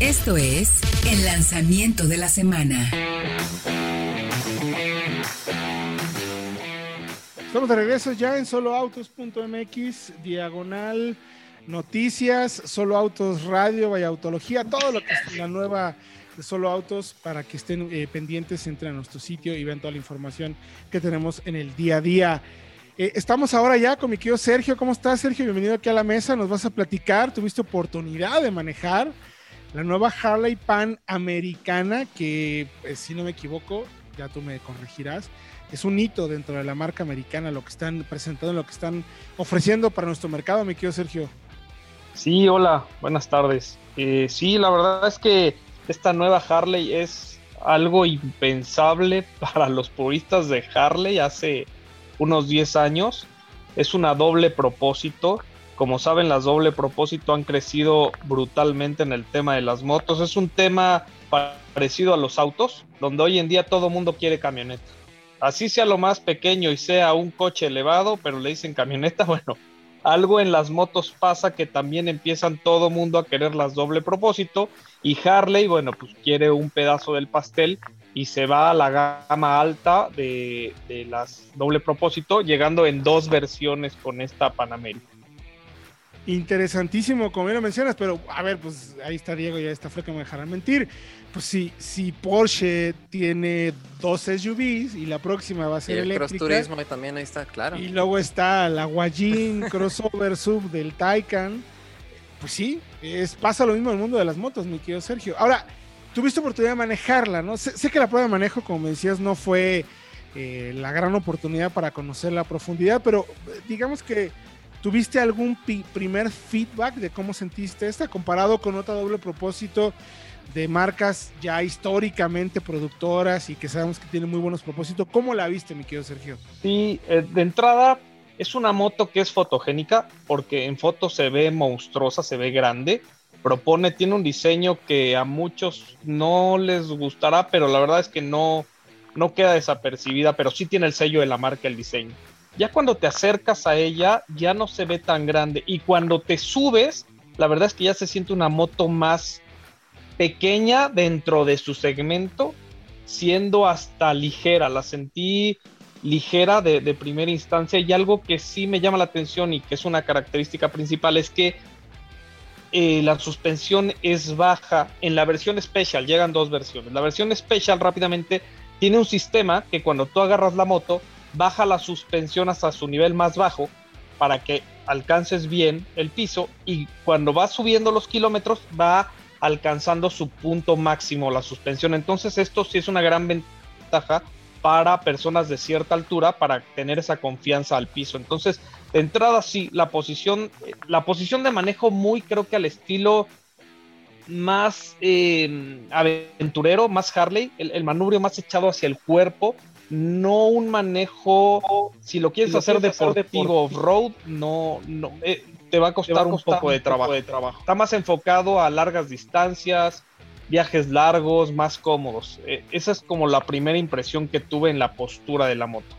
Esto es el lanzamiento de la semana. Estamos de regreso ya en soloautos.mx, diagonal noticias, solo autos radio, vaya autología, todo lo que es la nueva de solo autos para que estén eh, pendientes, entren a nuestro sitio y vean toda la información que tenemos en el día a día. Eh, estamos ahora ya con mi querido Sergio. ¿Cómo estás, Sergio? Bienvenido aquí a la mesa. Nos vas a platicar. Tuviste oportunidad de manejar la nueva Harley Pan americana, que eh, si no me equivoco, ya tú me corregirás es un hito dentro de la marca americana lo que están presentando, lo que están ofreciendo para nuestro mercado, mi querido Sergio. Sí, hola, buenas tardes. Eh, sí, la verdad es que esta nueva Harley es algo impensable para los puristas de Harley hace unos 10 años. Es una doble propósito. Como saben, las doble propósito han crecido brutalmente en el tema de las motos. Es un tema parecido a los autos, donde hoy en día todo mundo quiere camioneta así sea lo más pequeño y sea un coche elevado, pero le dicen camioneta, bueno, algo en las motos pasa que también empiezan todo mundo a querer las doble propósito y Harley, bueno, pues quiere un pedazo del pastel y se va a la gama alta de, de las doble propósito, llegando en dos versiones con esta Panamérica. Interesantísimo, como bien lo mencionas, pero a ver, pues ahí está Diego, ya está fue que me dejarán mentir. Pues si, si Porsche tiene dos SUVs y la próxima va a ser y el eléctrica. Cross Turismo también ahí está, claro. Y luego está la Guayín crossover sub del Taycan. Pues sí, es, pasa lo mismo en el mundo de las motos, mi querido Sergio. Ahora, tuviste oportunidad de manejarla, ¿no? Sé, sé que la prueba de manejo, como me decías, no fue eh, la gran oportunidad para conocer la profundidad, pero digamos que ¿Tuviste algún primer feedback de cómo sentiste esta comparado con otra doble propósito de marcas ya históricamente productoras y que sabemos que tienen muy buenos propósitos? ¿Cómo la viste, mi querido Sergio? Sí, eh, de entrada es una moto que es fotogénica porque en foto se ve monstruosa, se ve grande. Propone, tiene un diseño que a muchos no les gustará, pero la verdad es que no, no queda desapercibida, pero sí tiene el sello de la marca el diseño ya cuando te acercas a ella ya no se ve tan grande. Y cuando te subes, la verdad es que ya se siente una moto más pequeña dentro de su segmento, siendo hasta ligera, la sentí ligera de, primera instancia. Y algo que sí me llama la atención y que es una característica principal es que eh, la suspensión es baja en la versión special, llegan dos versiones. La versión special rápidamente tiene un sistema que cuando tú agarras la moto baja la suspensión hasta su nivel más bajo para que alcances bien el piso y cuando va subiendo los kilómetros va alcanzando su punto máximo la suspensión. Entonces esto sí es una gran ventaja para personas de cierta altura para tener esa confianza al piso. Entonces, de entrada sí, la posición, la posición de manejo muy creo que al estilo más eh, aventurero, más Harley, el, el manubrio más echado hacia el cuerpo, no un manejo, si lo quieres hacer deportivo off-road, no, no eh, te va a costar, un, poco, de, trabajo. de trabajo. Está más enfocado a largas distancias, viajes largos, más cómodos. Eh, esa es como la primera impresión que tuve en la postura de la moto.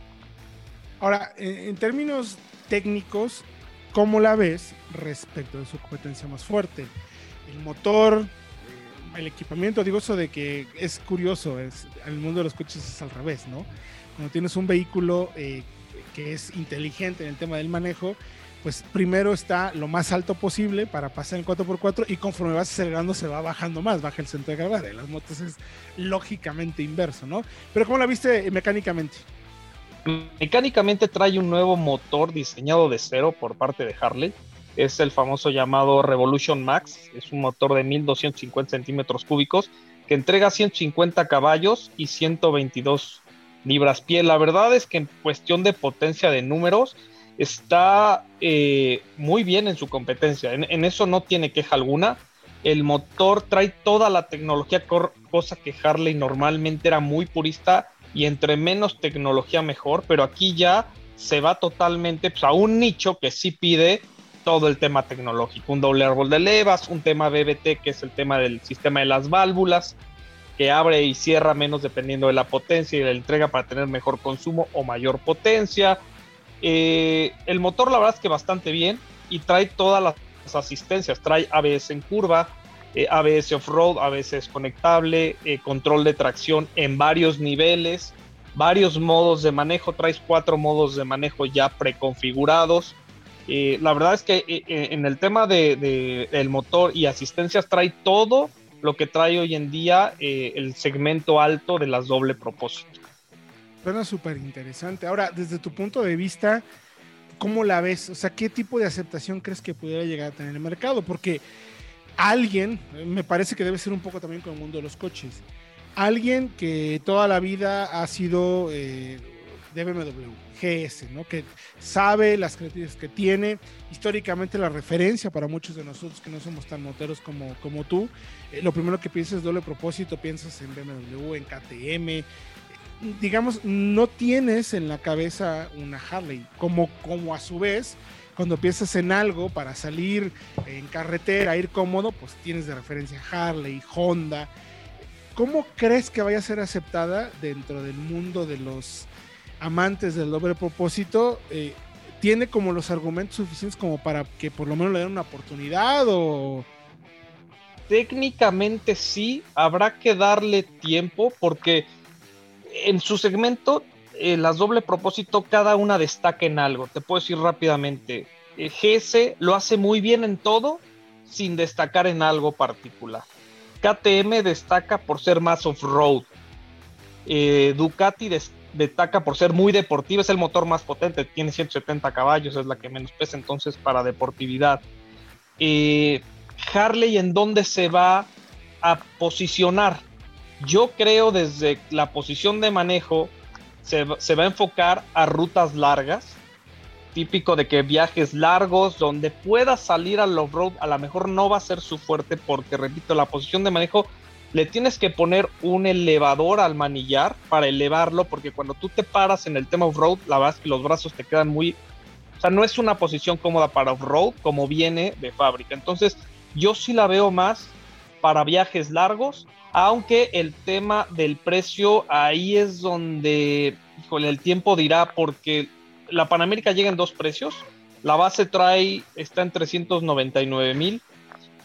Ahora, en términos técnicos, ¿cómo la ves respecto de su competencia más fuerte? El motor, el equipamiento, digo eso de que es curioso, es, el mundo de los coches es al revés, ¿no? Cuando tienes un vehículo eh, que es inteligente en el tema del manejo, pues primero está lo más alto posible para pasar en 4x4 y conforme vas acelerando se va bajando más, baja el centro de gravedad. En las motos es lógicamente inverso, ¿no? Pero ¿cómo la viste mecánicamente? Mecánicamente trae un nuevo motor diseñado de cero por parte de Harley es el famoso llamado Revolution Max, es un motor de 1250 centímetros cúbicos que entrega 150 caballos y 122 libras pie. La verdad es que en cuestión de potencia de números está eh, muy bien en su competencia, en, eso no tiene queja alguna. El motor trae toda la tecnología, cosa que Harley normalmente era muy purista y entre menos tecnología mejor, pero aquí ya se va totalmente pues, a un nicho que sí pide todo el tema tecnológico, un doble árbol de levas, un tema BBT que es el tema del sistema de las válvulas, que abre y cierra menos dependiendo de la potencia y la entrega para tener mejor consumo o mayor potencia. Eh, el motor la verdad es que bastante bien y trae todas las asistencias, trae ABS en curva, eh, ABS off-road, ABS desconectable, eh, control de tracción en varios niveles, varios modos de manejo, traes cuatro modos de manejo ya preconfigurados. Eh, la verdad es que en el tema de, del motor y asistencias trae todo lo que trae hoy en día el segmento alto de las doble propósito. Suena súper interesante. Ahora, desde tu punto de vista, ¿cómo la ves? O sea, ¿qué tipo de aceptación crees que pudiera llegar a tener el mercado? Porque alguien, me parece que debe ser un poco también con el mundo de los coches, alguien que toda la vida ha sido eh, de BMW, GS, ¿no? que sabe las características que tiene, históricamente la referencia para muchos de nosotros que no somos tan moteros como, como tú, eh, lo primero que piensas es doble propósito, piensas en BMW, en KTM, digamos, no tienes en la cabeza una Harley, como, como a su vez cuando piensas en algo para salir en carretera, ir cómodo, pues tienes de referencia Harley, Honda. ¿Cómo crees que vaya a ser aceptada dentro del mundo de los amantes del doble propósito? Eh, ¿Tiene como los argumentos suficientes como para que por lo menos le den una oportunidad o...? Técnicamente sí, habrá que darle tiempo porque en su segmento eh, las doble propósito, cada una destaca en algo. Te puedo decir rápidamente, eh, GS lo hace muy bien en todo sin destacar en algo particular. KTM destaca por ser más off-road. Eh, Ducati destaca por ser muy deportiva, es el motor más potente, tiene 170 caballos, es la que menos pesa entonces para deportividad. Harley en dónde se va a posicionar. Yo creo desde la posición de manejo se, va a enfocar a rutas largas, típico de que viajes largos, donde pueda salir al off-road, a lo mejor no va a ser su fuerte porque, repito, la posición de manejo le tienes que poner un elevador al manillar para elevarlo, porque cuando tú te paras en el tema off-road, la verdad que los brazos te quedan muy... O sea, no es una posición cómoda para off-road como viene de fábrica. Entonces, yo sí la veo más para viajes largos aunque el tema del precio ahí es donde, híjole, el tiempo dirá, porque la Panamérica llega en dos precios. La base trae, está en 399 mil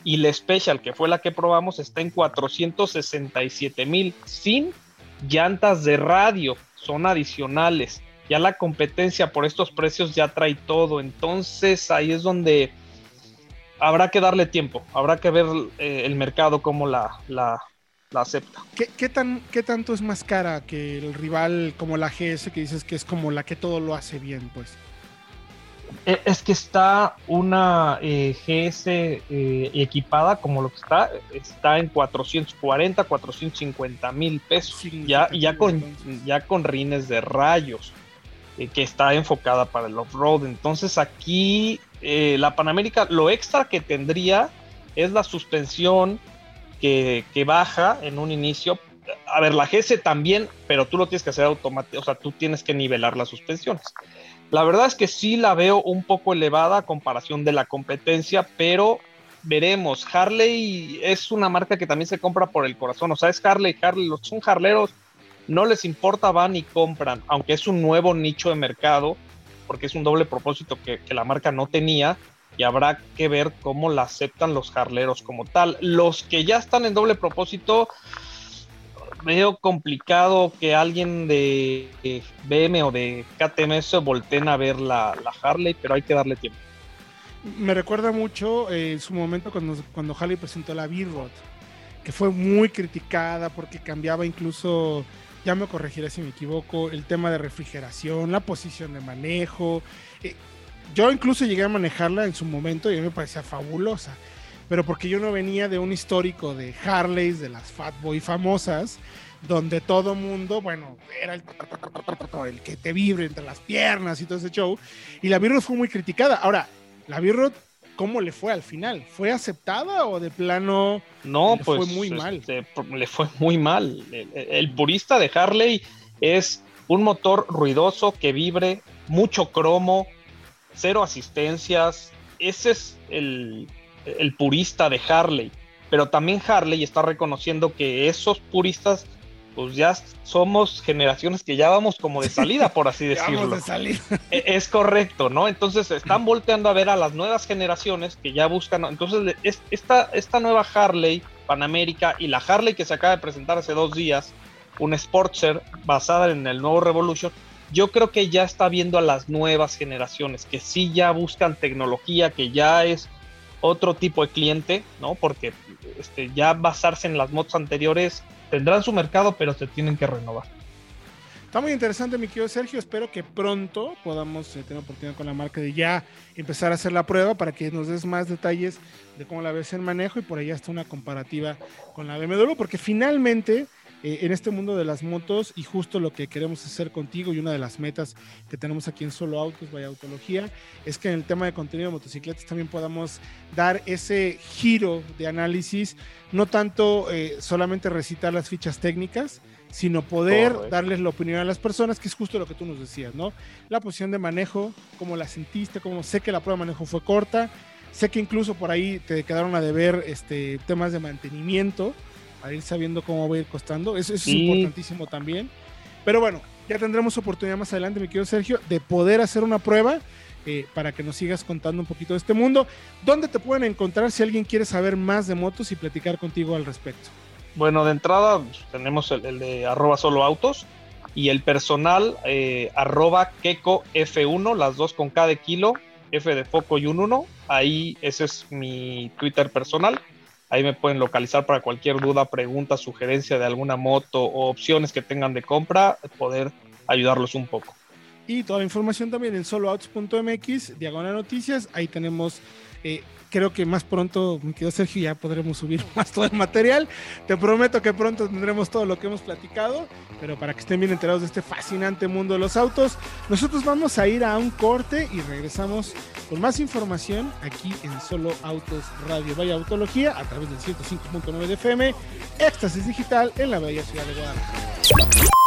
y la Special, que fue la que probamos, está en 467 mil, sin llantas de radio, son adicionales. Ya la competencia por estos precios ya trae todo, entonces ahí es donde habrá que darle tiempo, habrá que ver eh, el mercado como la, la, la acepta. ¿Qué, tan, ¿Qué tanto es más cara que el rival como la GS que dices que es como la que todo lo hace bien, pues? E, es que está una eh, GS eh, equipada como lo que está, está en 440, 450 mil pesos, ya, ya, con, ya con rines de rayos, eh, que está enfocada para el off-road. Entonces aquí la Panamérica, lo extra que tendría es la suspensión, que, baja en un inicio. A ver, la GS también, pero tú lo tienes que hacer automático, o sea, tú tienes que nivelar las suspensiones. La verdad es que sí la veo un poco elevada a comparación de la competencia, pero veremos. Harley es una marca que también se compra por el corazón, o sea, es Harley, Harley, los son harleros, no les importa, van y compran, aunque es un nuevo nicho de mercado, porque es un doble propósito que, que la marca no tenía y habrá que ver cómo la aceptan los jarleros como tal. Los que ya están en doble propósito, veo complicado que alguien de BM o de KTM se volteen a ver la, Harley, pero hay que darle tiempo. Me recuerda mucho eh, su momento cuando, Harley presentó la V-Rod, que fue muy criticada porque cambiaba incluso, ya me corregiré si me equivoco, el tema de refrigeración, la posición de manejo. Eh, yo incluso llegué a manejarla en su momento y a mí me parecía fabulosa. Pero porque yo no venía de un histórico de Harleys, de las Fatboy famosas, donde todo mundo, bueno, era el, el que te vibre entre las piernas y todo ese show. Y la Birrod fue muy criticada. Ahora, la Birrod, ¿cómo le fue al final? ¿Fue aceptada o de plano no, pues, fue muy mal? Este, le fue muy mal. el purista de Harley es un motor ruidoso que vibre, mucho cromo, cero asistencias. Ese es el, purista de Harley. Pero también Harley está reconociendo que esos puristas pues ya somos generaciones que ya vamos como de salida, por así decirlo. de salida. E, es correcto, ¿no? Entonces están volteando a ver a las nuevas generaciones que ya buscan. Entonces, esta, esta nueva Harley Panamérica y la Harley que se acaba de presentar hace dos días, un Sportster basada en el nuevo Revolution, yo creo que ya está viendo a las nuevas generaciones, que sí ya buscan tecnología, que ya es otro tipo de cliente, ¿no? Porque este, ya basarse en las motos anteriores tendrán su mercado, pero se tienen que renovar. Está muy interesante, mi querido Sergio. Espero que pronto podamos eh, tener oportunidad con la marca de ya empezar a hacer la prueba para que nos des más detalles de cómo la ves en manejo y por ahí hasta una comparativa con la BMW, porque finalmente eh, en este mundo de las motos y justo lo que queremos hacer contigo y una de las metas que tenemos aquí en Solo Autos, Vaya Autología, es que en el tema de contenido de motocicletas también podamos dar ese giro de análisis, no tanto eh, solamente recitar las fichas técnicas, sino poder darles la opinión a las personas, que es justo lo que tú nos decías, ¿no? La posición de manejo, cómo la sentiste, cómo sé que la prueba de manejo fue corta, sé que incluso por ahí te quedaron a deber este, temas de mantenimiento, para ir sabiendo cómo va a ir costando, eso, es importantísimo también. Pero bueno, ya tendremos oportunidad más adelante, mi querido Sergio, de poder hacer una prueba eh, para que nos sigas contando un poquito de este mundo. ¿Dónde te pueden encontrar si alguien quiere saber más de motos y platicar contigo al respecto? Bueno, de entrada pues, tenemos el, de arroba solo autos y el personal eh, arroba keko F1, las dos con cada kilo, F de foco y un 1. Ahí ese es mi Twitter personal. Ahí me pueden localizar para cualquier duda, pregunta, sugerencia de alguna moto o opciones que tengan de compra, poder ayudarlos un poco. Y toda la información también en soloouts.mx, diagonal noticias. Ahí tenemos eh, creo que más pronto, mi querido Sergio, ya podremos subir más todo el material. Te prometo que pronto tendremos todo lo que hemos platicado, pero para que estén bien enterados de este fascinante mundo de los autos, nosotros vamos a ir a un corte y regresamos con más información aquí en Solo Autos Radio Vaya Autología a través del 105.9 de FM, Éxtasis Digital en la bella ciudad de Guadalajara.